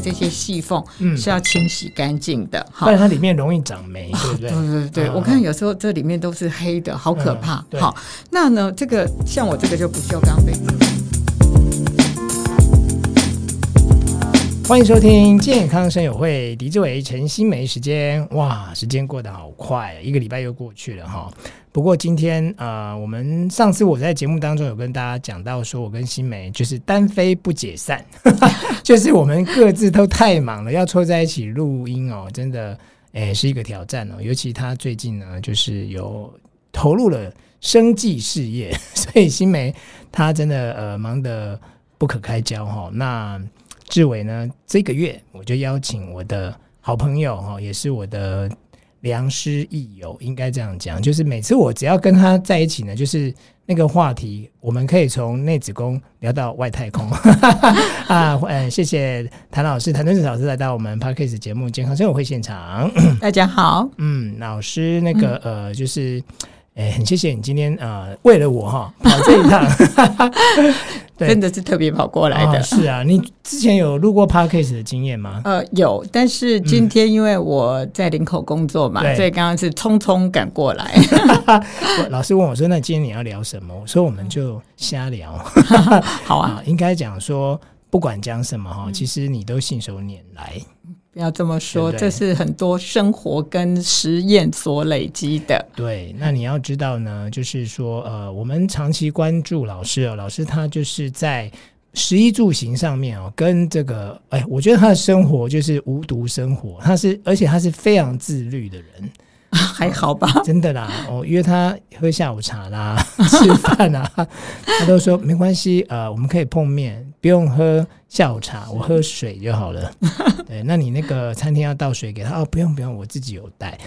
开这些细缝，嗯，是要清洗干净的，不然它里面容易长霉，对不对？对对对，我看有时候这里面都是黑的，好可怕。好，那呢，这个像我这个就不锈钢杯子。欢迎收听健康生友会，狄志伟、陈新梅时间，哇，时间过得好快，一个礼拜又过去了哈。不过今天呃，我们上次我在节目当中有跟大家讲到，说我跟新梅就是单飞不解散，就是我们各自都太忙了，要凑在一起录音哦，真的诶是一个挑战哦。尤其他最近呢，就是有投入了生计事业，所以新梅他真的呃忙得不可开交哈。那志伟呢，这个月我就邀请我的好朋友哈，也是我的良师益友，应该这样讲，就是每次我只要跟他在一起呢，就是那个话题，我们可以从内子宫聊到外太空 啊。嗯，谢谢谭老师，谭敦子老师来到我们 Podcast 节目《健康生活会》现场。大家好，嗯，老师那个、嗯、呃，就是。哎，很谢谢你今天呃，为了我哈跑这一趟，对 真的是特别跑过来的。哦、是啊，你之前有录过 Podcast 的经验吗？呃，有，但是今天因为我在林口工作嘛，嗯、所以刚刚是匆匆赶过来。老师问我说：“那今天你要聊什么？”我说：“我们就瞎聊。”好 啊，应该讲说，不管讲什么哈，其实你都信手拈来。不要这么说，对对，这是很多生活跟实验所累积的。对，那你要知道呢，就是说，呃，我们长期关注老师哦，老师他就是在食衣住行上面哦，跟这个，哎，我觉得他的生活就是无毒生活，他是，而且他是非常自律的人。还好吧，真的啦。我约他喝下午茶啦，吃饭啦，他都说没关系，呃，我们可以碰面，不用喝。下午茶，我喝水就好了。对，那你那个餐厅要倒水给他哦？不用不用，我自己有带。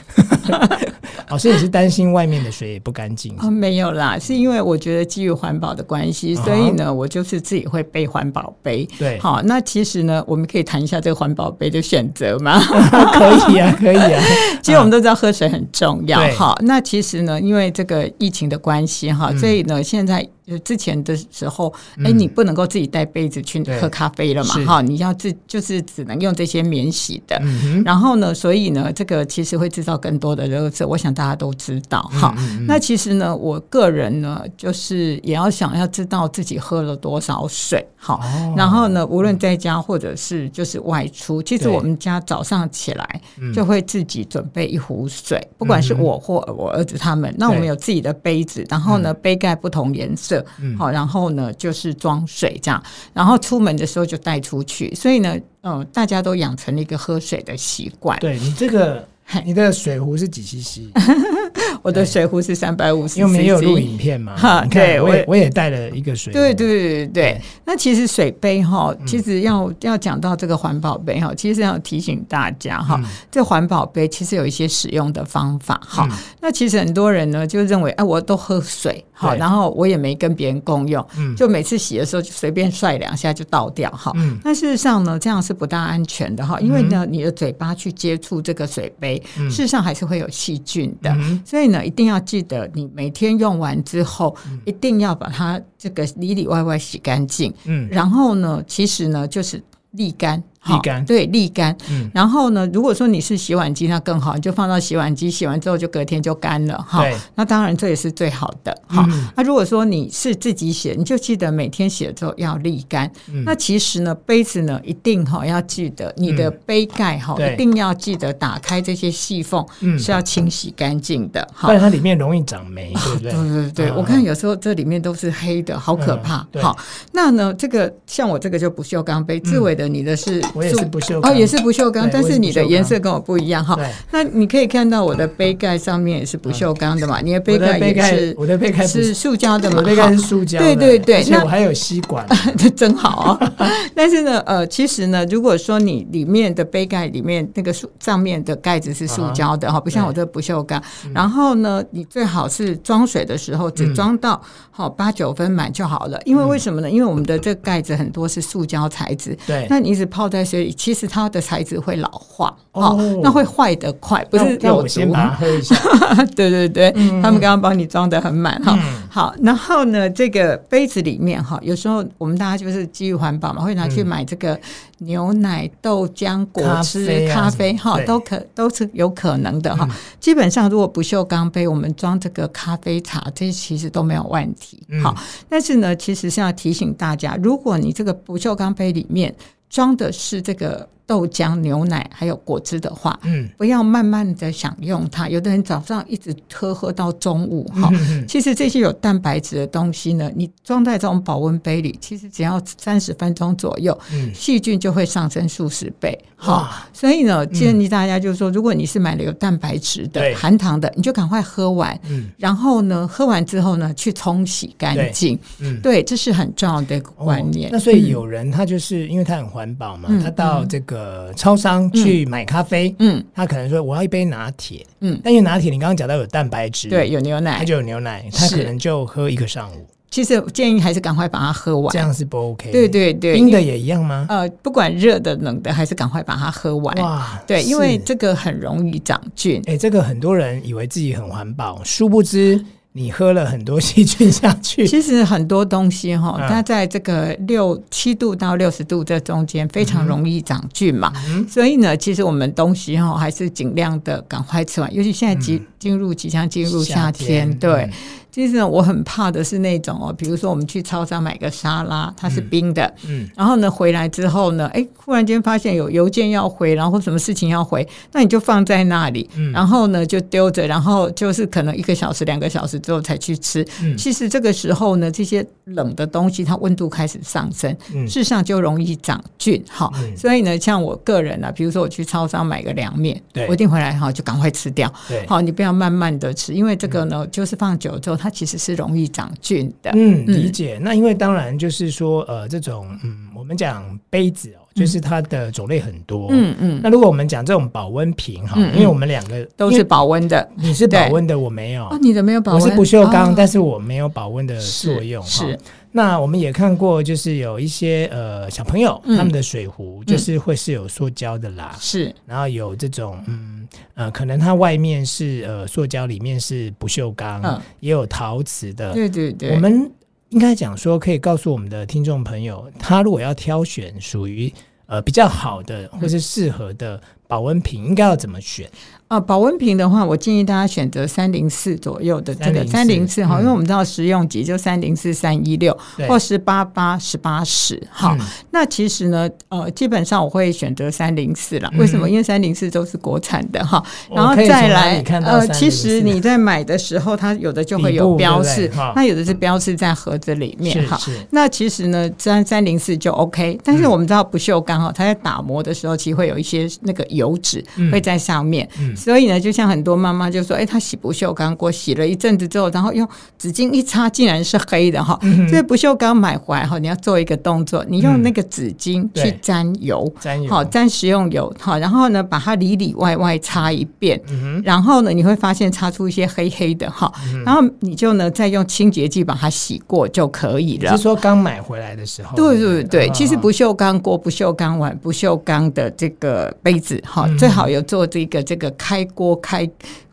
老 师，你是担心外面的水也不干净？哦，没有啦，是因为我觉得基于环保的关系，所以呢，我就是自己会背环保杯。对，好，那其实呢，我们可以谈一下这个环保杯的选择吗？可以啊，可以啊。其实我们都知道喝水很重要。好，那其实呢，因为这个疫情的关系哈，所以呢，现在。就之前的时候，哎，你不能够自己带杯子去喝咖啡了嘛？哈，你要自就是只能用这些免洗的。然后呢，所以呢，这个其实会制造更多的热色。我想大家都知道哈。那其实呢，我个人呢，就是也要想要知道自己喝了多少水。好，然后呢，无论在家或者是就是外出，其实我们家早上起来就会自己准备一壶水，不管是我或我儿子他们，那我们有自己的杯子，然后呢，杯盖不同颜色。好，然后呢，就是装水这样，然后出门的时候就带出去，所以呢，嗯，大家都养成了一个喝水的习惯。对，你这个，你的水壶是几 CC？我的水壶是三百五十，因为没有录影片嘛。哈，对，我也我也带了一个水壶。对对对对。那其实水杯哈，其实要要讲到这个环保杯哈，其实要提醒大家哈，这环保杯其实有一些使用的方法哈。那其实很多人呢就认为，哎，我都喝水，好，然后我也没跟别人共用，就每次洗的时候就随便帅两下就倒掉哈。那事实上呢，这样是不大安全的哈，因为呢，你的嘴巴去接触这个水杯，事实上还是会有细菌的，所以呢。一定要记得，你每天用完之后，一定要把它这个里里外外洗干净。嗯，然后呢，其实呢，就是沥干。沥干。对沥干，嗯，然后呢，如果说你是洗碗机，那更好，你就放到洗碗机，洗完之后就隔天就干了哈。那当然这也是最好的哈。那如果说你是自己洗，你就记得每天洗了之后要沥干。那其实呢，杯子呢一定哈要记得你的杯盖哈一定要记得打开这些细缝，是要清洗干净的，不然它里面容易长霉，对不对？对对对，我看有时候这里面都是黑的，好可怕。好，那呢这个像我这个就不锈钢杯，志伟的你的是。我也是不锈钢哦，也是不锈钢，但是你的颜色跟我不一样哈。那你可以看到我的杯盖上面也是不锈钢的嘛？你的杯盖也是，我的杯盖是塑胶的嘛？我的杯盖是塑胶，对对对。那我还有吸管，这真好啊。但是呢，呃，其实呢，如果说你里面的杯盖里面那个塑上面的盖子是塑胶的哈，不像我这不锈钢。然后呢，你最好是装水的时候只装到好八九分满就好了。因为为什么呢？因为我们的这个盖子很多是塑胶材质，对，那你一直泡在。在水里，其实它的材质会老化哦，那会坏得快，不是有毒。先喝一下。对对对，嗯、他们刚刚帮你装的很满哈。好，然后呢，这个杯子里面哈，有时候我们大家就是基于环保嘛，会拿去买这个牛奶、豆浆、果汁、咖啡哈，都可都是有可能的哈。基本上，如果不锈钢杯，我们装这个咖啡茶，这些其实都没有问题。好，但是呢，其实是要提醒大家，如果你这个不锈钢杯里面装的是这个。豆浆、牛奶还有果汁的话，嗯，不要慢慢的享用它。有的人早上一直喝喝到中午，哈、嗯，其实这些有蛋白质的东西呢，你装在这种保温杯里，其实只要三十分钟左右，嗯，细菌就会上升数十倍，哈。所以呢，建议大家就是说，如果你是买了有蛋白质的、含糖的，你就赶快喝完，嗯，然后呢，喝完之后呢，去冲洗干净，嗯，对，这是很重要的一个观念。那所以有人他就是因为他很环保嘛，他到这个。呃，超商去买咖啡，嗯，他可能说我要一杯拿铁，嗯，但因为拿铁你刚刚讲到有蛋白质，对，有牛奶，他就有牛奶，他可能就喝一个上午。其实建议还是赶快把它喝完，这样是不 OK。对对对，冰的也一样吗？呃，不管热的冷的，还是赶快把它喝完。哇，对，因为这个很容易长菌。哎，这个很多人以为自己很环保，殊不知。你喝了很多细菌下去，其实很多东西哈，它在这个六七度到六十度这中间非常容易长菌嘛，所以呢，其实我们东西哈还是尽量的赶快吃完，尤其现在即进入即将进入夏天，对。其实呢，我很怕的是那种哦，比如说我们去超商买个沙拉，它是冰的，嗯，然后呢回来之后呢，哎，忽然间发现有邮件要回，然后什么事情要回，那你就放在那里，嗯然后呢就丢着，然后就是可能一个小时、两个小时之后才去吃。其实这个时候呢，这些冷的东西它温度开始上升，事实上就容易长菌。好，所以呢，像我个人呢，比如说我去超商买个凉面，我一定回来哈就赶快吃掉。好，你不要慢慢的吃，因为这个呢就是放久之后。它其实是容易长菌的。嗯，理解。那因为当然就是说，呃，这种嗯，我们讲杯子哦，就是它的种类很多。嗯嗯。那如果我们讲这种保温瓶哈，因为我们两个都是保温的，你是保温的，我没有。哦，你的没有保温，我是不锈钢，但是我没有保温的作用。是。那我们也看过，就是有一些呃小朋友他们的水壶就是会是有塑胶的啦。是。然后有这种嗯。呃，可能它外面是呃塑胶，里面是不锈钢，嗯、也有陶瓷的。对对对，我们应该讲说，可以告诉我们的听众朋友，他如果要挑选属于呃比较好的或是适合的保温瓶，应该要怎么选？啊，保温瓶的话，我建议大家选择三零四左右的这个三零四哈，因为我们知道实用级就三零四三一六或是八八十八十哈。那其实呢，呃，基本上我会选择三零四了。为什么？因为三零四都是国产的哈。然后再来，呃，其实你在买的时候，它有的就会有标示，它有的是标示在盒子里面哈。那其实呢，三三零四就 OK。但是我们知道不锈钢哈，它在打磨的时候，其实会有一些那个油脂会在上面。所以呢，就像很多妈妈就说：“哎，她洗不锈钢锅，洗了一阵子之后，然后用纸巾一擦，竟然是黑的哈。嗯哼”所以不锈钢买回来哈，你要做一个动作，你用那个纸巾去沾油，沾油，好，沾食用油，好，然后呢，把它里里外外擦一遍，嗯、然后呢，你会发现擦出一些黑黑的哈，嗯、然后你就呢再用清洁剂把它洗过就可以了。是说刚买回来的时候？对对对，其实不锈钢锅、不锈钢碗、不锈钢的这个杯子哈，最好有做这个这个开。开锅开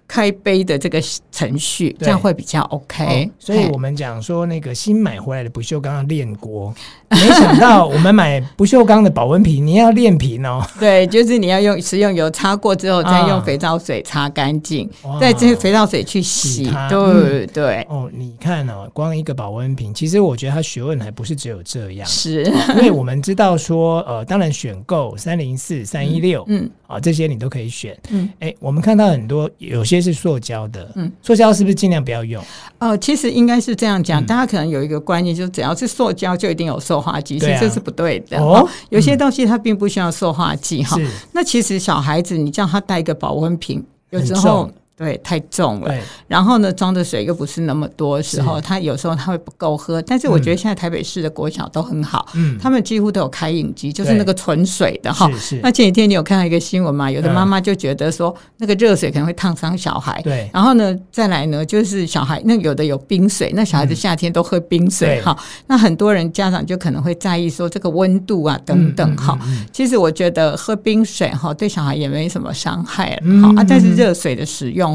开杯的这个程序，这样会比较 OK。哦，所以我们讲说那个新买回来的不锈钢要练锅。没想到我们买不锈钢的保温瓶，你要练瓶哦。对，就是你要用食用油擦过之后，再用肥皂水擦干净，再这肥皂水去洗。对对。哦，你看哦，光一个保温瓶，其实我觉得它学问还不是只有这样。是，因为我们知道说，呃，当然选购三零四、三一六，嗯，啊，这些你都可以选。嗯，哎，我们看到很多有些是塑胶的，嗯，塑胶是不是尽量不要用？哦，其实应该是这样讲，大家可能有一个观念，就是只要是塑胶就一定有塑。塑化剂，其实这是不对的。哦。有些东西它并不需要塑化剂哈。那其实小孩子，你叫他带一个保温瓶，有时候对，太重了。然后呢，装的水又不是那么多的时候，他有时候他会不够喝。但是我觉得现在台北市的国小都很好，嗯，他们几乎都有开饮机，就是那个纯水的哈。那前几天你有看到一个新闻嘛？有的妈妈就觉得说那个热水可能会烫伤小孩，对。然后呢，再来呢，就是小孩那有的有冰水，那小孩子夏天都喝冰水哈。那很多人家长就可能会在意说这个温度啊等等哈。其实我觉得喝冰水哈对小孩也没什么伤害好啊，但是热水的使用。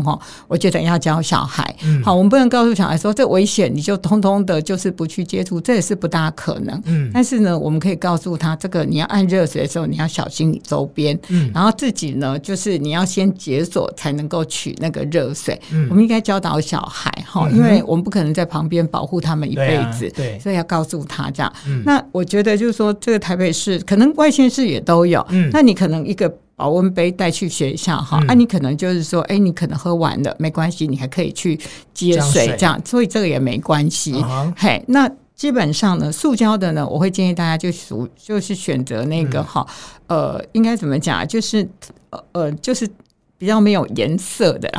我觉得要教小孩，嗯、好，我们不能告诉小孩说这危险，你就通通的就是不去接触，这也是不大可能。嗯，但是呢，我们可以告诉他，这个你要按热水的时候，你要小心你周边，嗯，然后自己呢，就是你要先解锁才能够取那个热水。嗯，我们应该教导小孩哈，因为我们不可能在旁边保护他们一辈子，对，所以要告诉他这样。嗯、那我觉得就是说，这个台北市可能外县市也都有，嗯，那你可能一个。保温杯带去学校哈，那、嗯啊、你可能就是说，哎、欸，你可能喝完了没关系，你还可以去接水这样，所以这个也没关系。Uh. 嘿，那基本上呢，塑胶的呢，我会建议大家就属就是选择那个哈，嗯、呃，应该怎么讲，就是呃呃，就是。比较没有颜色的，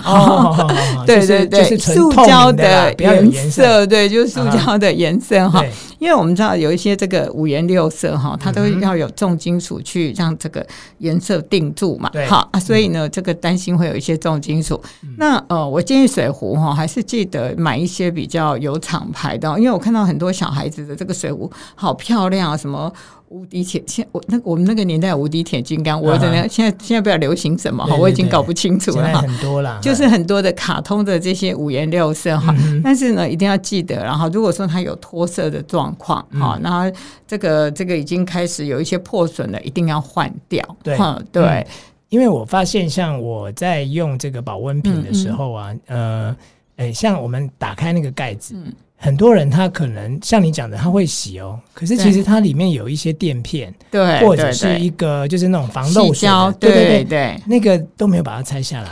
对对对，塑胶的颜色，对，就是塑胶的颜色哈。因为我们知道有一些这个五颜六色哈，它都要有重金属去让这个颜色定住嘛。好啊，所以呢，这个担心会有一些重金属。那呃，我建议水壶哈，还是记得买一些比较有厂牌的，因为我看到很多小孩子的这个水壶好漂亮啊，什么。无敌铁，现我那我们那个年代无敌铁金刚，我怎么样？现在现在不知道流行什么哈，我已经搞不清楚了哈。很多啦，就是很多的卡通的这些五颜六色哈，但是呢，一定要记得，然后如果说它有脱色的状况哈，然后这个这个已经开始有一些破损了，一定要换掉。对对，因为我发现像我在用这个保温瓶的时候啊，呃，诶，像我们打开那个盖子。很多人他可能像你讲的，他会洗哦，可是其实它里面有一些垫片，对，或者是一个就是那种防漏水的，对对对对，那个都没有把它拆下来。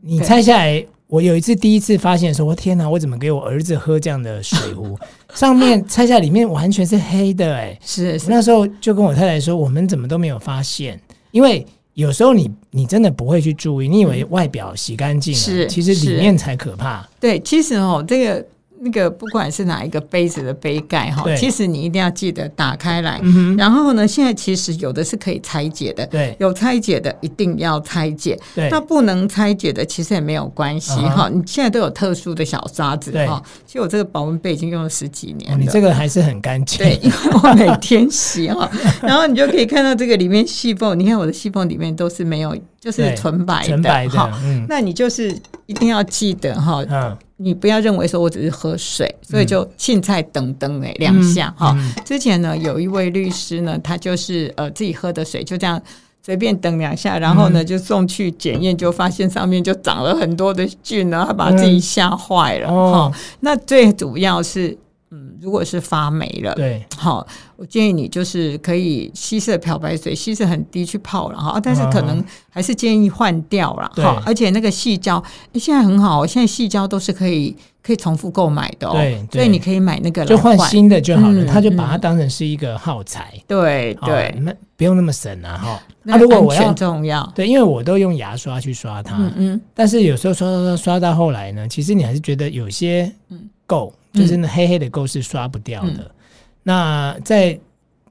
你拆下来，我有一次第一次发现说，我天哪，我怎么给我儿子喝这样的水壶？上面拆下来里面完全是黑的，哎，是是。那时候就跟我太太说，我们怎么都没有发现，因为有时候你你真的不会去注意，你以为外表洗干净了，是，其实里面才可怕。对，其实哦，这个。那个不管是哪一个杯子的杯盖哈，其实你一定要记得打开来。然后呢，现在其实有的是可以拆解的，对，有拆解的一定要拆解。对，那不能拆解的其实也没有关系哈。你现在都有特殊的小刷子哈。其实我这个保温杯已经用了十几年了，你这个还是很干净。对，因为我每天洗哈。然后你就可以看到这个里面细缝，你看我的细缝里面都是没有，就是纯白的哈。那你就是一定要记得哈。你不要认为说我只是喝水，所以就青菜等等哎两下哈。之前呢，有一位律师呢，他就是呃自己喝的水就这样随便等两下，然后呢就送去检验，就发现上面就长了很多的菌，然后他把自己吓坏了哈。那最主要是。嗯，如果是发霉了，对，好，我建议你就是可以稀释漂白水，稀释很低去泡了哈，但是可能还是建议换掉了哈。而且那个细胶，哎，现在很好，现在细胶都是可以可以重复购买的哦，对，所以你可以买那个就换新的就好了，他就把它当成是一个耗材，对对，那不用那么省啊哈。那如果我要重要，对，因为我都用牙刷去刷它，嗯嗯，但是有时候刷刷刷刷到后来呢，其实你还是觉得有些嗯。够。就是那黑黑的垢是刷不掉的。嗯、那在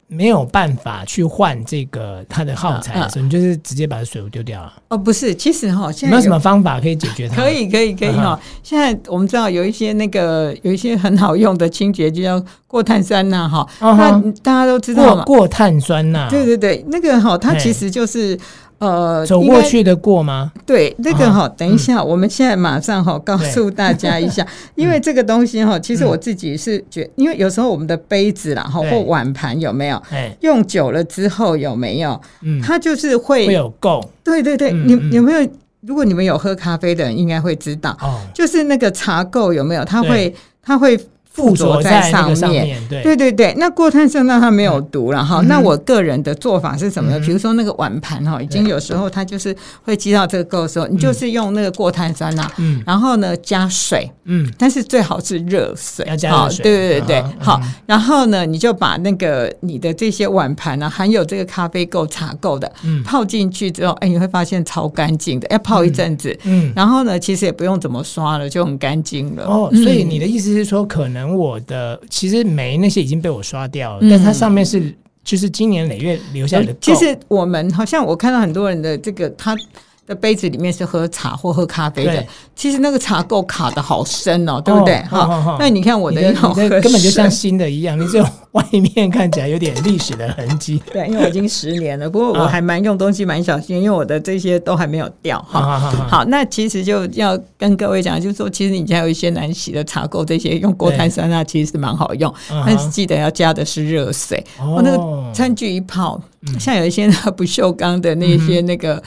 没有办法去换这个它的耗材的时候，啊啊、你就是直接把水壶丢掉了。哦，不是，其实哈，现在有没有什么方法可以解决它？可以，可以，可以哈。啊、现在我们知道有一些那个有一些很好用的清洁剂，就叫过碳酸钠哈。啊、哈那大家都知道过碳酸钠。对对对，那个哈，它其实就是。呃，走过去的过吗？对，这个哈，等一下，我们现在马上哈告诉大家一下，因为这个东西哈，其实我自己是觉，因为有时候我们的杯子啦哈或碗盘有没有，用久了之后有没有，它就是会会有垢。对对对，你有没有？如果你们有喝咖啡的人，应该会知道，就是那个茶垢有没有？它会它会。附着在上面，对对对对。那过碳酸钠它没有毒了哈。那我个人的做法是什么呢？比如说那个碗盘哈，已经有时候它就是会积到这个垢的时候，你就是用那个过碳酸钠，嗯，然后呢加水，嗯，但是最好是热水，要加热水，对对对对，好。然后呢，你就把那个你的这些碗盘呢，含有这个咖啡垢、茶垢的，嗯，泡进去之后，哎，你会发现超干净的，要泡一阵子，嗯，然后呢，其实也不用怎么刷了，就很干净了。哦，所以你的意思是说，可能。可能我的其实没那些已经被我刷掉了，嗯、但它上面是就是今年累月留下来的。其实我们好像我看到很多人的这个他。的杯子里面是喝茶或喝咖啡的，其实那个茶垢卡的好深哦，对不对？哈，那你看我的，的根本就像新的一样，你只有外面看起来有点历史的痕迹。对，因为我已经十年了，不过我还蛮用东西蛮小心，因为我的这些都还没有掉。哈，好，那其实就要跟各位讲，就是说，其实你家有一些难洗的茶垢，这些用过碳酸钠其实是蛮好用，但是记得要加的是热水。哦那个餐具一泡，像有一些那不锈钢的那些那个。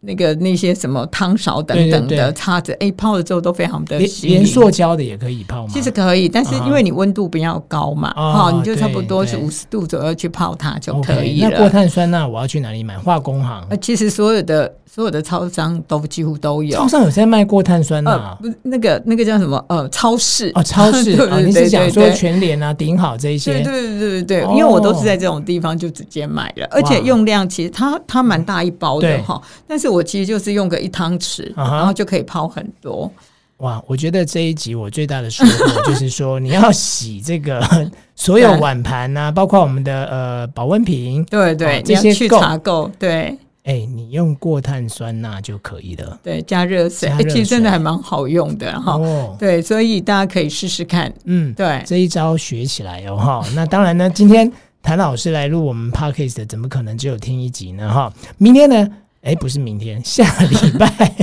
那个那些什么汤勺等等的叉子，哎，泡了之后都非常的细。连塑胶的也可以泡吗？其实可以，但是因为你温度比较高嘛，哈，你就差不多是五十度左右去泡它就可以了。那过碳酸钠我要去哪里买？化工行？呃，其实所有的。所有的超商都几乎都有，超商有在卖过碳酸钠，不是那个那个叫什么？呃，超市哦，超市。你是想说全联啊、顶好这一些？对对对对对，因为我都是在这种地方就直接买了，而且用量其实它它蛮大一包的哈。但是我其实就是用个一汤匙，然后就可以泡很多。哇，我觉得这一集我最大的收获就是说，你要洗这个 所有碗盘啊，包括我们的呃保温瓶，对对，这些去茶垢，对。哎、欸，你用过碳酸钠就可以了。对，加热水，水欸、其实真的还蛮好用的哈。哦、对，所以大家可以试试看。嗯，对，这一招学起来哦哈。那当然呢，今天谭老师来录我们 Podcast 怎么可能只有听一集呢哈？明天呢？哎、不是明天，下礼拜。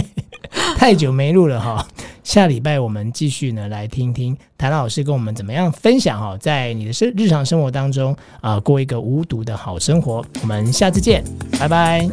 太久没录了哈，下礼拜我们继续呢来听听谭老师跟我们怎么样分享哈，在你的生日常生活当中啊，过一个无毒的好生活。我们下次见，拜拜。